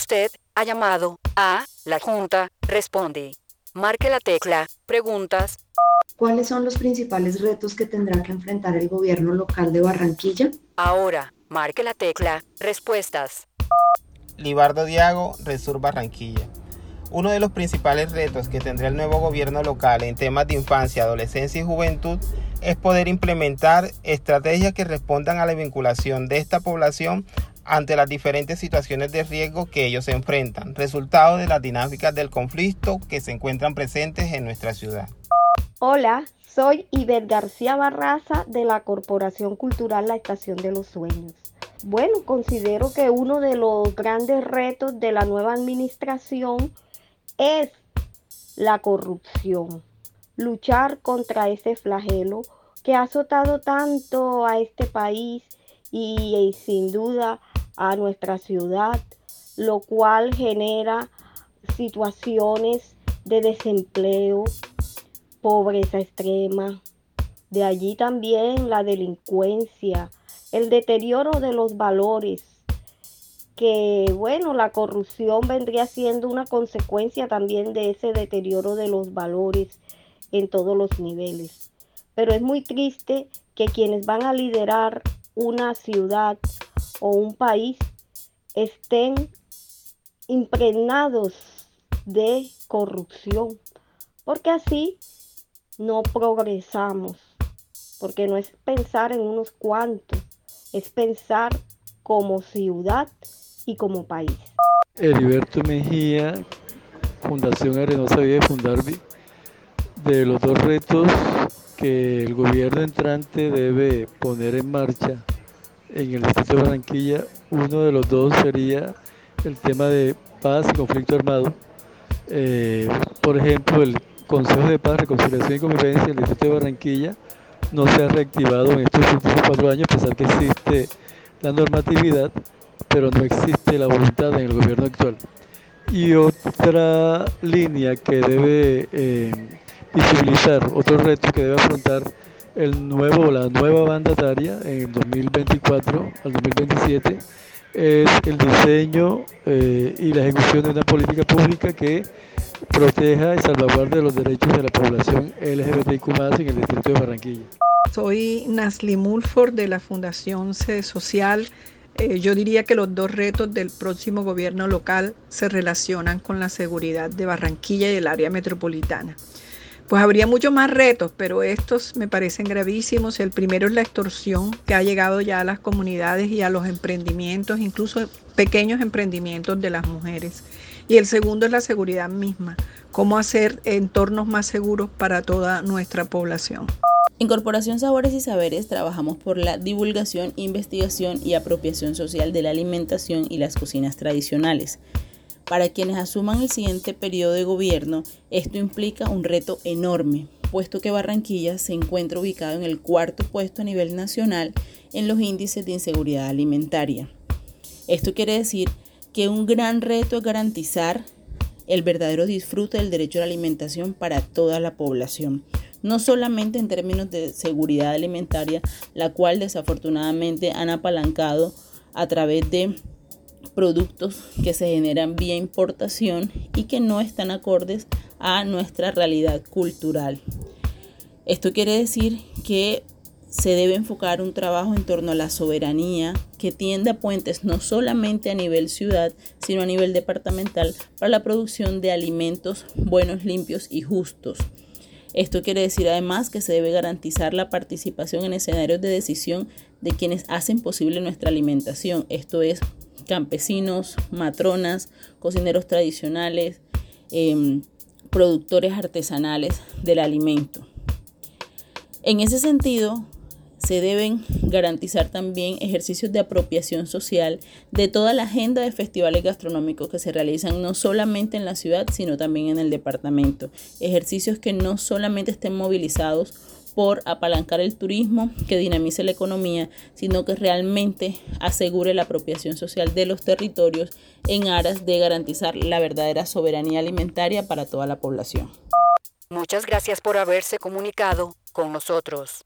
Usted ha llamado a la Junta. Responde. Marque la tecla. Preguntas. ¿Cuáles son los principales retos que tendrá que enfrentar el gobierno local de Barranquilla? Ahora, marque la tecla. Respuestas. Libardo Diago, Resur Barranquilla. Uno de los principales retos que tendrá el nuevo gobierno local en temas de infancia, adolescencia y juventud es poder implementar estrategias que respondan a la vinculación de esta población ante las diferentes situaciones de riesgo que ellos se enfrentan, resultado de las dinámicas del conflicto que se encuentran presentes en nuestra ciudad. Hola, soy Iber García Barraza de la Corporación Cultural La Estación de los Sueños. Bueno, considero que uno de los grandes retos de la nueva administración es la corrupción. Luchar contra ese flagelo que ha azotado tanto a este país y, y sin duda a nuestra ciudad, lo cual genera situaciones de desempleo, pobreza extrema. De allí también la delincuencia, el deterioro de los valores, que bueno, la corrupción vendría siendo una consecuencia también de ese deterioro de los valores en todos los niveles. Pero es muy triste que quienes van a liderar una ciudad o un país estén impregnados de corrupción, porque así no progresamos, porque no es pensar en unos cuantos, es pensar como ciudad y como país. Heriberto Mejía, Fundación Arenosa Vida Fundarvi, de los dos retos que el gobierno entrante debe poner en marcha en el distrito de Barranquilla, uno de los dos sería el tema de paz y conflicto armado. Eh, por ejemplo, el Consejo de Paz, Reconciliación y Convivencia del distrito de Barranquilla no se ha reactivado en estos últimos cuatro años, a pesar que existe la normatividad, pero no existe la voluntad en el gobierno actual. Y otra línea que debe eh, visibilizar, otro reto que debe afrontar el nuevo, la nueva mandataria en el 2024 al 2027 es el diseño eh, y la ejecución de una política pública que proteja y salvaguarde los derechos de la población LGBTIQ en el distrito de Barranquilla. Soy Nasli Mulford de la Fundación Sede Social. Eh, yo diría que los dos retos del próximo gobierno local se relacionan con la seguridad de Barranquilla y el área metropolitana. Pues habría muchos más retos, pero estos me parecen gravísimos. El primero es la extorsión que ha llegado ya a las comunidades y a los emprendimientos, incluso pequeños emprendimientos de las mujeres. Y el segundo es la seguridad misma, cómo hacer entornos más seguros para toda nuestra población. En Corporación Sabores y Saberes trabajamos por la divulgación, investigación y apropiación social de la alimentación y las cocinas tradicionales. Para quienes asuman el siguiente periodo de gobierno, esto implica un reto enorme, puesto que Barranquilla se encuentra ubicado en el cuarto puesto a nivel nacional en los índices de inseguridad alimentaria. Esto quiere decir que un gran reto es garantizar el verdadero disfrute del derecho a la alimentación para toda la población, no solamente en términos de seguridad alimentaria, la cual desafortunadamente han apalancado a través de productos que se generan vía importación y que no están acordes a nuestra realidad cultural. Esto quiere decir que se debe enfocar un trabajo en torno a la soberanía que tienda puentes no solamente a nivel ciudad, sino a nivel departamental para la producción de alimentos buenos, limpios y justos. Esto quiere decir además que se debe garantizar la participación en escenarios de decisión de quienes hacen posible nuestra alimentación, esto es campesinos, matronas, cocineros tradicionales, em, productores artesanales del alimento. En ese sentido, se deben garantizar también ejercicios de apropiación social de toda la agenda de festivales gastronómicos que se realizan no solamente en la ciudad, sino también en el departamento. Ejercicios que no solamente estén movilizados por apalancar el turismo que dinamice la economía, sino que realmente asegure la apropiación social de los territorios en aras de garantizar la verdadera soberanía alimentaria para toda la población. Muchas gracias por haberse comunicado con nosotros.